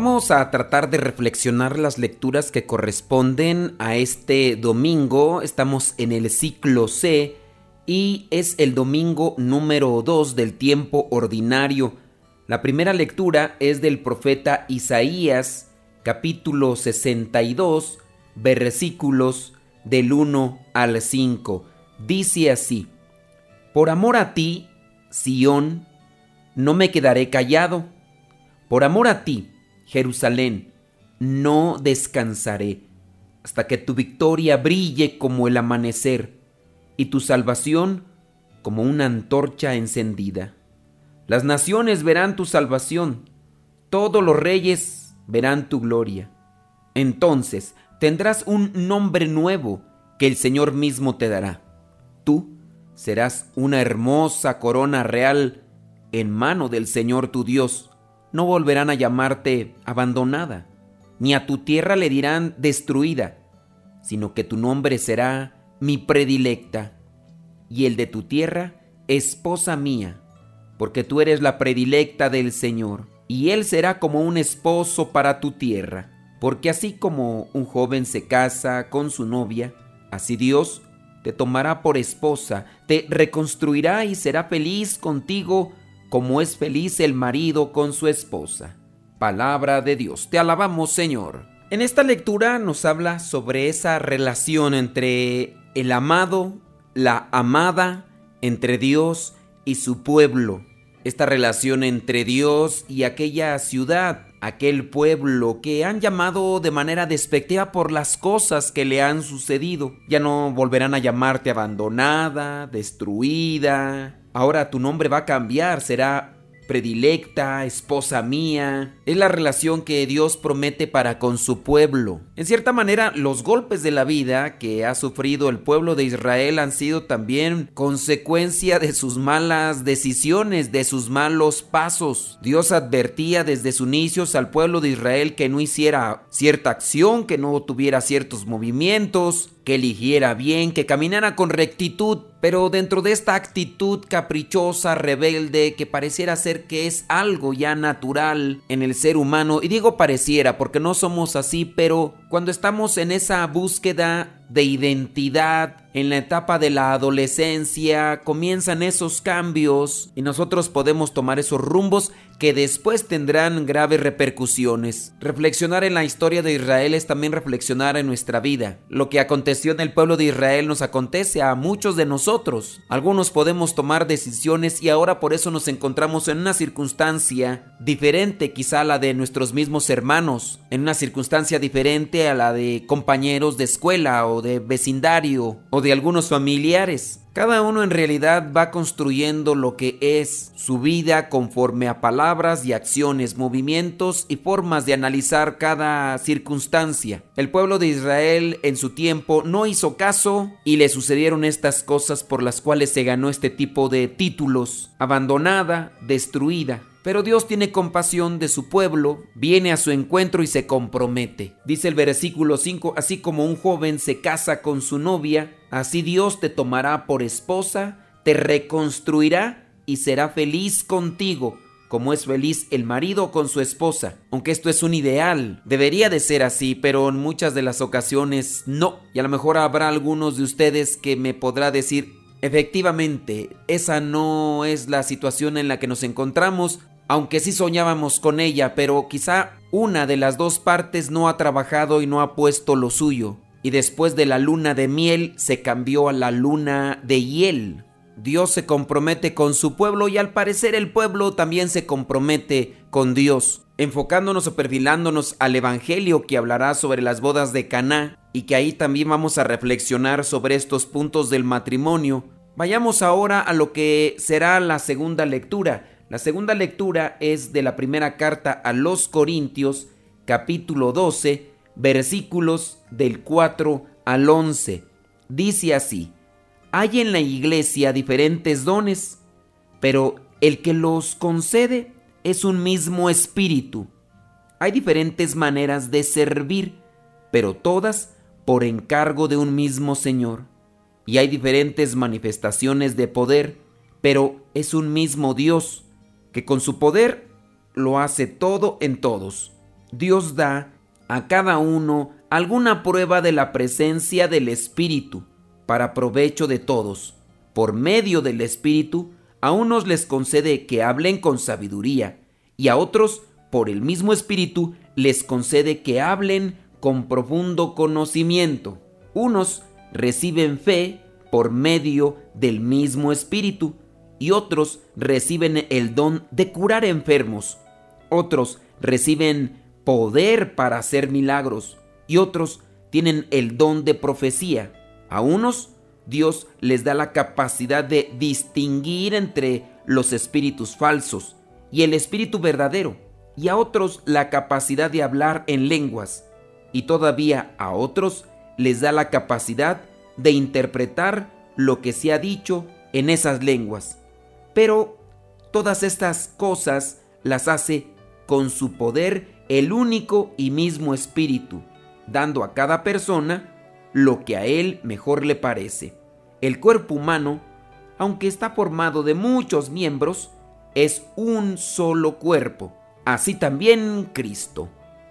Vamos a tratar de reflexionar las lecturas que corresponden a este domingo. Estamos en el ciclo C y es el domingo número 2 del tiempo ordinario. La primera lectura es del profeta Isaías, capítulo 62, versículos del 1 al 5. Dice así, Por amor a ti, Sión, no me quedaré callado. Por amor a ti, Jerusalén, no descansaré hasta que tu victoria brille como el amanecer y tu salvación como una antorcha encendida. Las naciones verán tu salvación, todos los reyes verán tu gloria. Entonces tendrás un nombre nuevo que el Señor mismo te dará. Tú serás una hermosa corona real en mano del Señor tu Dios no volverán a llamarte abandonada, ni a tu tierra le dirán destruida, sino que tu nombre será mi predilecta, y el de tu tierra esposa mía, porque tú eres la predilecta del Señor, y Él será como un esposo para tu tierra, porque así como un joven se casa con su novia, así Dios te tomará por esposa, te reconstruirá y será feliz contigo como es feliz el marido con su esposa. Palabra de Dios, te alabamos Señor. En esta lectura nos habla sobre esa relación entre el amado, la amada, entre Dios y su pueblo. Esta relación entre Dios y aquella ciudad, aquel pueblo que han llamado de manera despectiva por las cosas que le han sucedido. Ya no volverán a llamarte abandonada, destruida, Ahora tu nombre va a cambiar, será predilecta, esposa mía. Es la relación que Dios promete para con su pueblo. En cierta manera, los golpes de la vida que ha sufrido el pueblo de Israel han sido también consecuencia de sus malas decisiones, de sus malos pasos. Dios advertía desde sus inicios al pueblo de Israel que no hiciera cierta acción, que no tuviera ciertos movimientos, que eligiera bien, que caminara con rectitud, pero dentro de esta actitud caprichosa, rebelde, que pareciera ser que es algo ya natural en el ser humano, y digo pareciera porque no somos así, pero cuando estamos en esa búsqueda de identidad, en la etapa de la adolescencia, comienzan esos cambios y nosotros podemos tomar esos rumbos que después tendrán graves repercusiones. Reflexionar en la historia de Israel es también reflexionar en nuestra vida. Lo que aconteció en el pueblo de Israel nos acontece a muchos de nosotros. Algunos podemos tomar decisiones y ahora por eso nos encontramos en una circunstancia diferente quizá a la de nuestros mismos hermanos, en una circunstancia diferente a la de compañeros de escuela o de vecindario o de algunos familiares. Cada uno en realidad va construyendo lo que es su vida conforme a palabras y acciones, movimientos y formas de analizar cada circunstancia. El pueblo de Israel en su tiempo no hizo caso y le sucedieron estas cosas por las cuales se ganó este tipo de títulos. Abandonada, destruida. Pero Dios tiene compasión de su pueblo, viene a su encuentro y se compromete. Dice el versículo 5, así como un joven se casa con su novia, así Dios te tomará por esposa, te reconstruirá y será feliz contigo como es feliz el marido con su esposa. Aunque esto es un ideal, debería de ser así, pero en muchas de las ocasiones no. Y a lo mejor habrá algunos de ustedes que me podrá decir, Efectivamente, esa no es la situación en la que nos encontramos, aunque sí soñábamos con ella, pero quizá una de las dos partes no ha trabajado y no ha puesto lo suyo. Y después de la luna de miel se cambió a la luna de hiel. Dios se compromete con su pueblo y al parecer el pueblo también se compromete con Dios, enfocándonos o perfilándonos al evangelio que hablará sobre las bodas de Caná y que ahí también vamos a reflexionar sobre estos puntos del matrimonio. Vayamos ahora a lo que será la segunda lectura. La segunda lectura es de la primera carta a los Corintios capítulo 12, versículos del 4 al 11. Dice así, hay en la iglesia diferentes dones, pero el que los concede es un mismo espíritu. Hay diferentes maneras de servir, pero todas por encargo de un mismo Señor. Y hay diferentes manifestaciones de poder, pero es un mismo Dios, que con su poder lo hace todo en todos. Dios da a cada uno alguna prueba de la presencia del Espíritu para provecho de todos. Por medio del Espíritu, a unos les concede que hablen con sabiduría y a otros, por el mismo Espíritu, les concede que hablen con profundo conocimiento. Unos reciben fe por medio del mismo Espíritu y otros reciben el don de curar enfermos. Otros reciben poder para hacer milagros y otros tienen el don de profecía. A unos Dios les da la capacidad de distinguir entre los espíritus falsos y el espíritu verdadero, y a otros la capacidad de hablar en lenguas, y todavía a otros les da la capacidad de interpretar lo que se ha dicho en esas lenguas. Pero todas estas cosas las hace con su poder el único y mismo espíritu, dando a cada persona lo que a él mejor le parece. El cuerpo humano, aunque está formado de muchos miembros, es un solo cuerpo. Así también Cristo.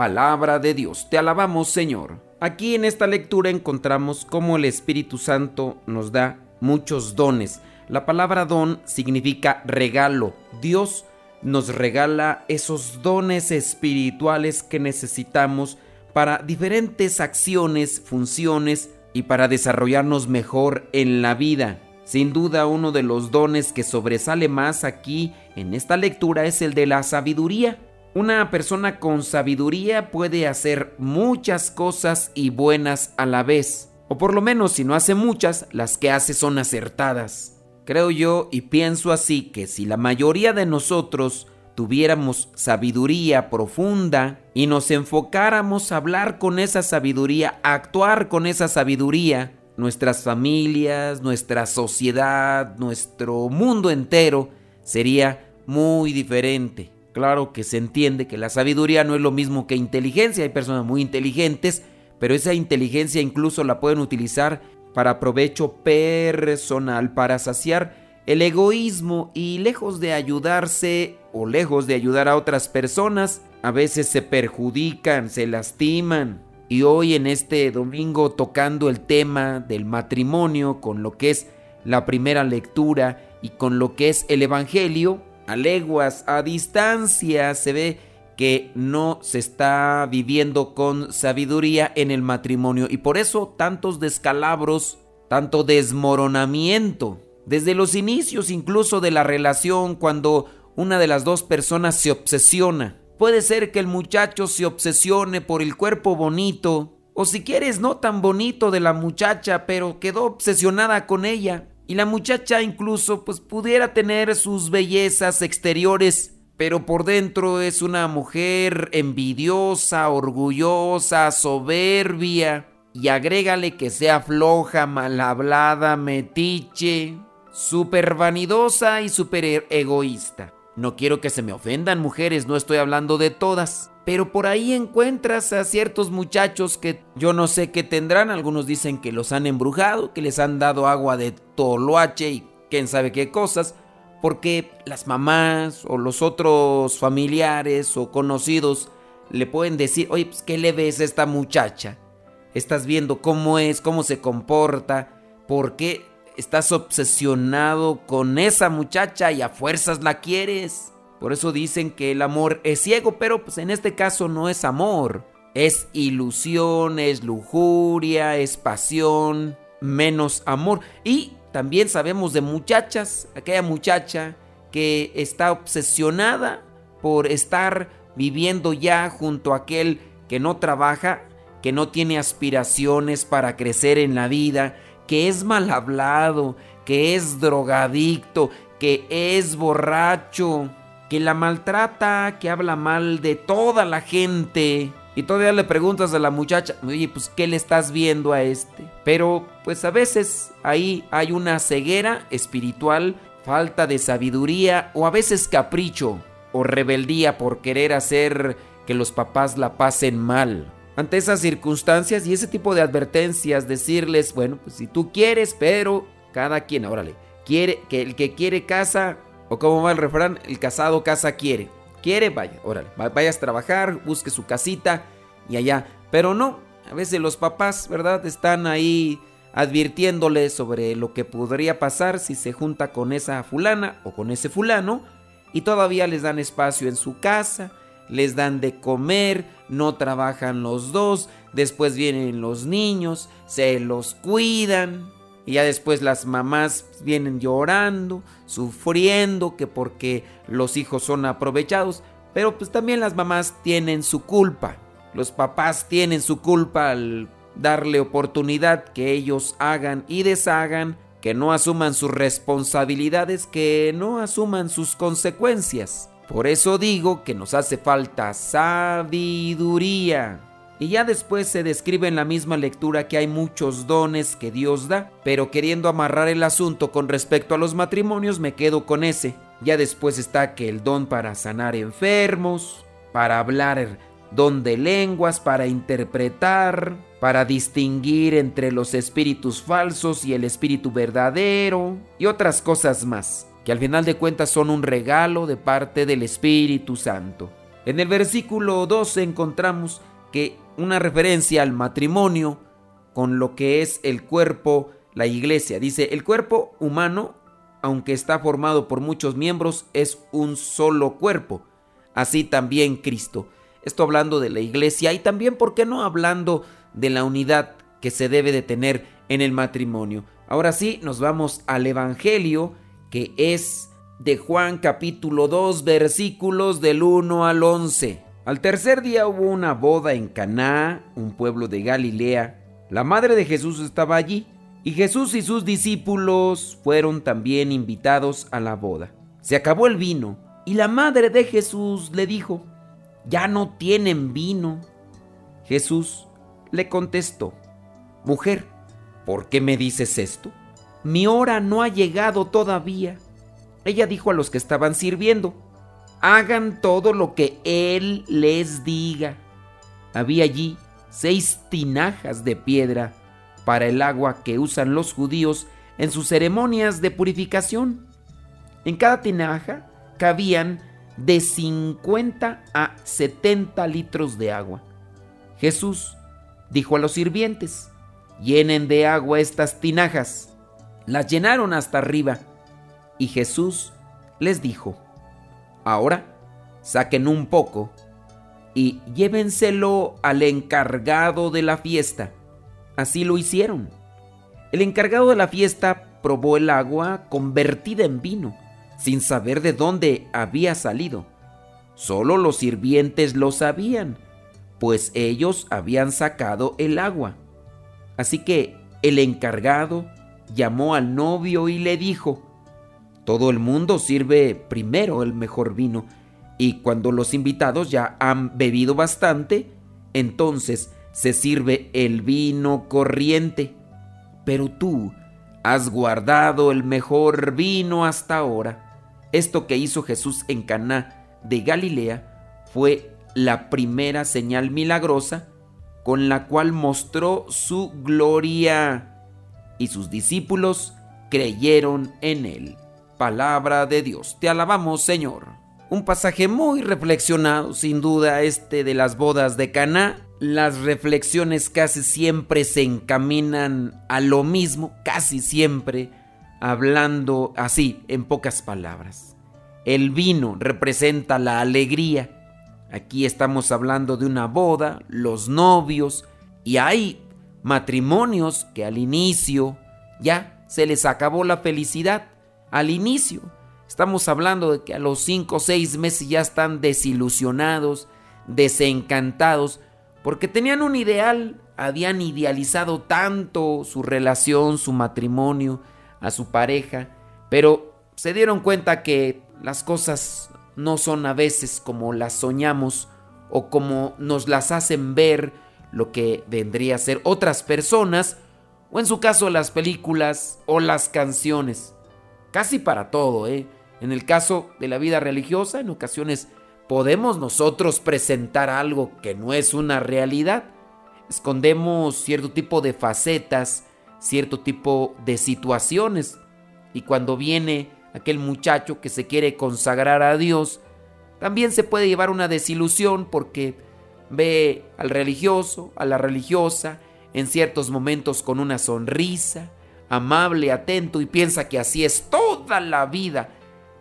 Palabra de Dios. Te alabamos Señor. Aquí en esta lectura encontramos cómo el Espíritu Santo nos da muchos dones. La palabra don significa regalo. Dios nos regala esos dones espirituales que necesitamos para diferentes acciones, funciones y para desarrollarnos mejor en la vida. Sin duda uno de los dones que sobresale más aquí en esta lectura es el de la sabiduría. Una persona con sabiduría puede hacer muchas cosas y buenas a la vez. O por lo menos si no hace muchas, las que hace son acertadas. Creo yo y pienso así que si la mayoría de nosotros tuviéramos sabiduría profunda y nos enfocáramos a hablar con esa sabiduría, a actuar con esa sabiduría, nuestras familias, nuestra sociedad, nuestro mundo entero sería muy diferente. Claro que se entiende que la sabiduría no es lo mismo que inteligencia, hay personas muy inteligentes, pero esa inteligencia incluso la pueden utilizar para provecho personal, para saciar el egoísmo y lejos de ayudarse o lejos de ayudar a otras personas, a veces se perjudican, se lastiman. Y hoy en este domingo tocando el tema del matrimonio con lo que es la primera lectura y con lo que es el Evangelio, a leguas, a distancia, se ve que no se está viviendo con sabiduría en el matrimonio y por eso tantos descalabros, tanto desmoronamiento, desde los inicios incluso de la relación cuando una de las dos personas se obsesiona. Puede ser que el muchacho se obsesione por el cuerpo bonito, o si quieres no tan bonito de la muchacha, pero quedó obsesionada con ella. Y la muchacha incluso pues pudiera tener sus bellezas exteriores, pero por dentro es una mujer envidiosa, orgullosa, soberbia. Y agrégale que sea floja, mal hablada, metiche, súper vanidosa y súper egoísta. No quiero que se me ofendan mujeres, no estoy hablando de todas. Pero por ahí encuentras a ciertos muchachos que yo no sé qué tendrán. Algunos dicen que los han embrujado, que les han dado agua de toloache y quién sabe qué cosas. Porque las mamás o los otros familiares o conocidos le pueden decir, oye, pues ¿qué le ves a esta muchacha? Estás viendo cómo es, cómo se comporta, por qué estás obsesionado con esa muchacha y a fuerzas la quieres. Por eso dicen que el amor es ciego, pero pues en este caso no es amor. Es ilusión, es lujuria, es pasión, menos amor. Y también sabemos de muchachas, aquella muchacha que está obsesionada por estar viviendo ya junto a aquel que no trabaja, que no tiene aspiraciones para crecer en la vida, que es mal hablado, que es drogadicto, que es borracho, que la maltrata, que habla mal de toda la gente. Y todavía le preguntas a la muchacha, oye, pues ¿qué le estás viendo a este? Pero pues a veces ahí hay una ceguera espiritual, falta de sabiduría o a veces capricho o rebeldía por querer hacer que los papás la pasen mal. Ante esas circunstancias y ese tipo de advertencias, decirles, bueno, pues si tú quieres, pero cada quien, órale, quiere que el que quiere casa, o como va el refrán, el casado casa quiere. Quiere, vaya, órale, vayas a trabajar, busque su casita y allá. Pero no, a veces los papás, ¿verdad? Están ahí advirtiéndole sobre lo que podría pasar si se junta con esa fulana o con ese fulano y todavía les dan espacio en su casa, les dan de comer, no trabajan los dos, después vienen los niños, se los cuidan y ya después las mamás vienen llorando, sufriendo que porque los hijos son aprovechados, pero pues también las mamás tienen su culpa. Los papás tienen su culpa al darle oportunidad que ellos hagan y deshagan, que no asuman sus responsabilidades, que no asuman sus consecuencias. Por eso digo que nos hace falta sabiduría. Y ya después se describe en la misma lectura que hay muchos dones que Dios da, pero queriendo amarrar el asunto con respecto a los matrimonios me quedo con ese. Ya después está que el don para sanar enfermos, para hablar don de lenguas, para interpretar, para distinguir entre los espíritus falsos y el espíritu verdadero y otras cosas más, que al final de cuentas son un regalo de parte del Espíritu Santo. En el versículo 12 encontramos que una referencia al matrimonio con lo que es el cuerpo, la iglesia. Dice, el cuerpo humano, aunque está formado por muchos miembros, es un solo cuerpo. Así también Cristo. Esto hablando de la iglesia y también, ¿por qué no hablando de la unidad que se debe de tener en el matrimonio? Ahora sí, nos vamos al Evangelio que es de Juan capítulo 2 versículos del 1 al 11. Al tercer día hubo una boda en Caná, un pueblo de Galilea. La madre de Jesús estaba allí, y Jesús y sus discípulos fueron también invitados a la boda. Se acabó el vino, y la madre de Jesús le dijo, ya no tienen vino. Jesús le contestó, Mujer, ¿por qué me dices esto? Mi hora no ha llegado todavía. Ella dijo a los que estaban sirviendo, hagan todo lo que Él les diga. Había allí seis tinajas de piedra para el agua que usan los judíos en sus ceremonias de purificación. En cada tinaja cabían de 50 a 70 litros de agua. Jesús dijo a los sirvientes, llenen de agua estas tinajas. Las llenaron hasta arriba. Y Jesús les dijo, ahora saquen un poco y llévenselo al encargado de la fiesta. Así lo hicieron. El encargado de la fiesta probó el agua convertida en vino sin saber de dónde había salido. Solo los sirvientes lo sabían, pues ellos habían sacado el agua. Así que el encargado llamó al novio y le dijo, todo el mundo sirve primero el mejor vino, y cuando los invitados ya han bebido bastante, entonces se sirve el vino corriente. Pero tú has guardado el mejor vino hasta ahora. Esto que hizo Jesús en Caná de Galilea fue la primera señal milagrosa con la cual mostró su gloria y sus discípulos creyeron en él. Palabra de Dios, te alabamos Señor. Un pasaje muy reflexionado, sin duda, este de las bodas de Caná. Las reflexiones casi siempre se encaminan a lo mismo, casi siempre hablando así, en pocas palabras. El vino representa la alegría. Aquí estamos hablando de una boda, los novios, y hay matrimonios que al inicio ya se les acabó la felicidad. Al inicio. Estamos hablando de que a los cinco o seis meses ya están desilusionados, desencantados, porque tenían un ideal, habían idealizado tanto su relación, su matrimonio, a su pareja, pero se dieron cuenta que las cosas no son a veces como las soñamos o como nos las hacen ver lo que vendría a ser otras personas, o en su caso las películas o las canciones. Casi para todo, ¿eh? En el caso de la vida religiosa, en ocasiones podemos nosotros presentar algo que no es una realidad. Escondemos cierto tipo de facetas, cierto tipo de situaciones. Y cuando viene aquel muchacho que se quiere consagrar a Dios, también se puede llevar una desilusión porque ve al religioso, a la religiosa, en ciertos momentos con una sonrisa, amable, atento y piensa que así es toda la vida.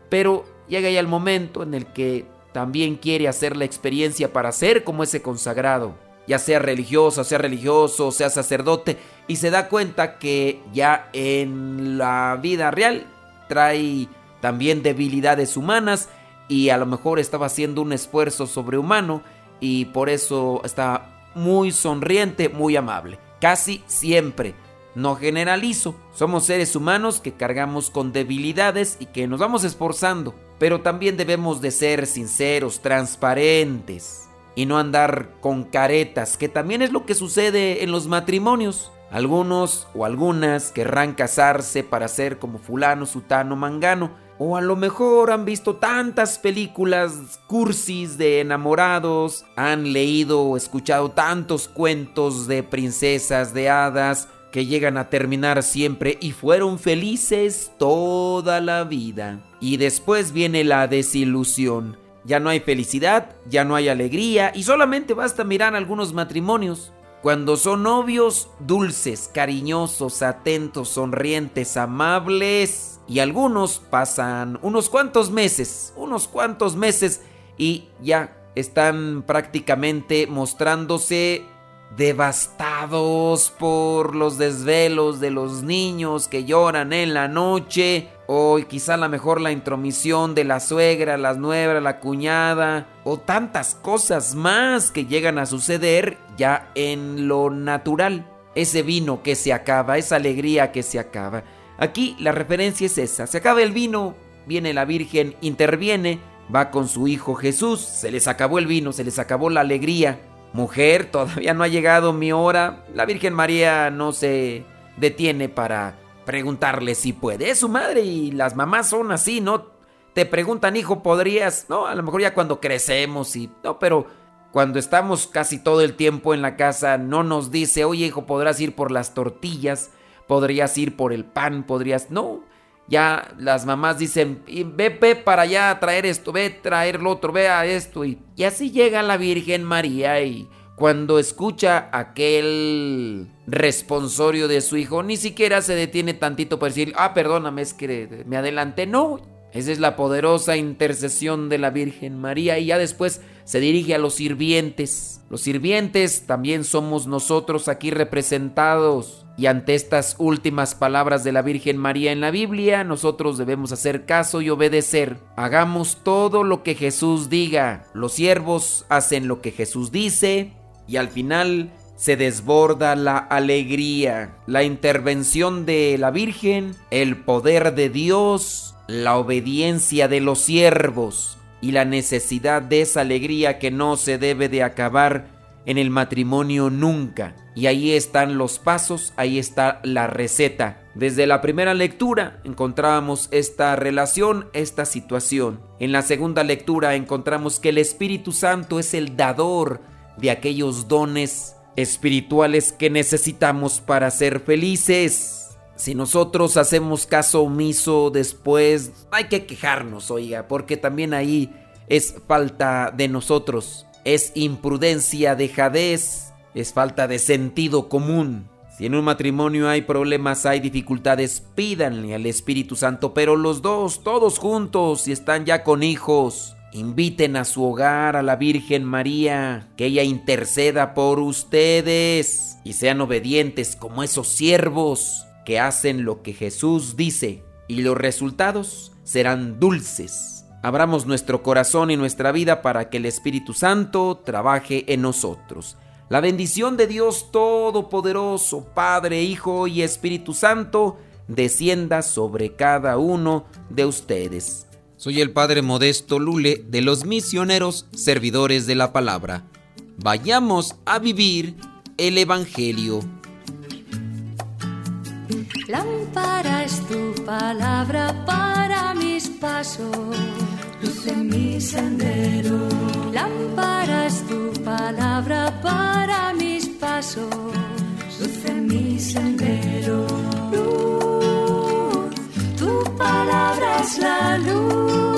Pero llega ya el momento en el que también quiere hacer la experiencia para ser como ese consagrado, ya sea religioso, sea religioso, sea sacerdote, y se da cuenta que ya en la vida real trae también debilidades humanas y a lo mejor estaba haciendo un esfuerzo sobrehumano y por eso está muy sonriente, muy amable. Casi siempre. No generalizo. Somos seres humanos que cargamos con debilidades y que nos vamos esforzando. Pero también debemos de ser sinceros, transparentes y no andar con caretas, que también es lo que sucede en los matrimonios. Algunos o algunas querrán casarse para ser como fulano, sutano, mangano. O a lo mejor han visto tantas películas cursis de enamorados, han leído o escuchado tantos cuentos de princesas, de hadas, que llegan a terminar siempre y fueron felices toda la vida. Y después viene la desilusión. Ya no hay felicidad, ya no hay alegría y solamente basta mirar algunos matrimonios cuando son novios dulces, cariñosos, atentos, sonrientes, amables. Y algunos pasan unos cuantos meses, unos cuantos meses y ya están prácticamente mostrándose devastados por los desvelos de los niños que lloran en la noche, o quizá a lo mejor la intromisión de la suegra, la nuera, la cuñada, o tantas cosas más que llegan a suceder ya en lo natural. Ese vino que se acaba, esa alegría que se acaba. Aquí la referencia es esa, se acaba el vino, viene la Virgen, interviene, va con su hijo Jesús, se les acabó el vino, se les acabó la alegría, Mujer, todavía no ha llegado mi hora. La Virgen María no se detiene para preguntarle si puede. Es su madre y las mamás son así, ¿no? Te preguntan, hijo, ¿podrías? No, a lo mejor ya cuando crecemos y... No, pero cuando estamos casi todo el tiempo en la casa, no nos dice, oye, hijo, podrás ir por las tortillas, podrías ir por el pan, podrías... No, ya las mamás dicen, ve, ve para allá a traer esto, ve a traer lo otro, ve a esto. Y, y así llega la Virgen María y cuando escucha aquel responsorio de su hijo, ni siquiera se detiene tantito para decir, ah, perdóname, es que me adelanté. No, esa es la poderosa intercesión de la Virgen María y ya después se dirige a los sirvientes. Los sirvientes también somos nosotros aquí representados. Y ante estas últimas palabras de la Virgen María en la Biblia, nosotros debemos hacer caso y obedecer. Hagamos todo lo que Jesús diga. Los siervos hacen lo que Jesús dice y al final se desborda la alegría. La intervención de la Virgen, el poder de Dios, la obediencia de los siervos y la necesidad de esa alegría que no se debe de acabar en el matrimonio nunca. Y ahí están los pasos, ahí está la receta. Desde la primera lectura encontrábamos esta relación, esta situación. En la segunda lectura encontramos que el Espíritu Santo es el dador de aquellos dones espirituales que necesitamos para ser felices. Si nosotros hacemos caso omiso después, hay que quejarnos, oiga, porque también ahí es falta de nosotros es imprudencia, dejadez, es falta de sentido común. Si en un matrimonio hay problemas, hay dificultades, pídanle al Espíritu Santo, pero los dos, todos juntos, si están ya con hijos, inviten a su hogar a la Virgen María, que ella interceda por ustedes y sean obedientes como esos siervos que hacen lo que Jesús dice, y los resultados serán dulces Abramos nuestro corazón y nuestra vida para que el Espíritu Santo trabaje en nosotros. La bendición de Dios Todopoderoso, Padre, Hijo y Espíritu Santo, descienda sobre cada uno de ustedes. Soy el Padre Modesto Lule de los misioneros servidores de la palabra. Vayamos a vivir el Evangelio. Lámpara es tu palabra para mis pasos, luz en mi sendero. Lámpara es tu palabra para mis pasos, luz en mi sendero. Luz, palabra es la luz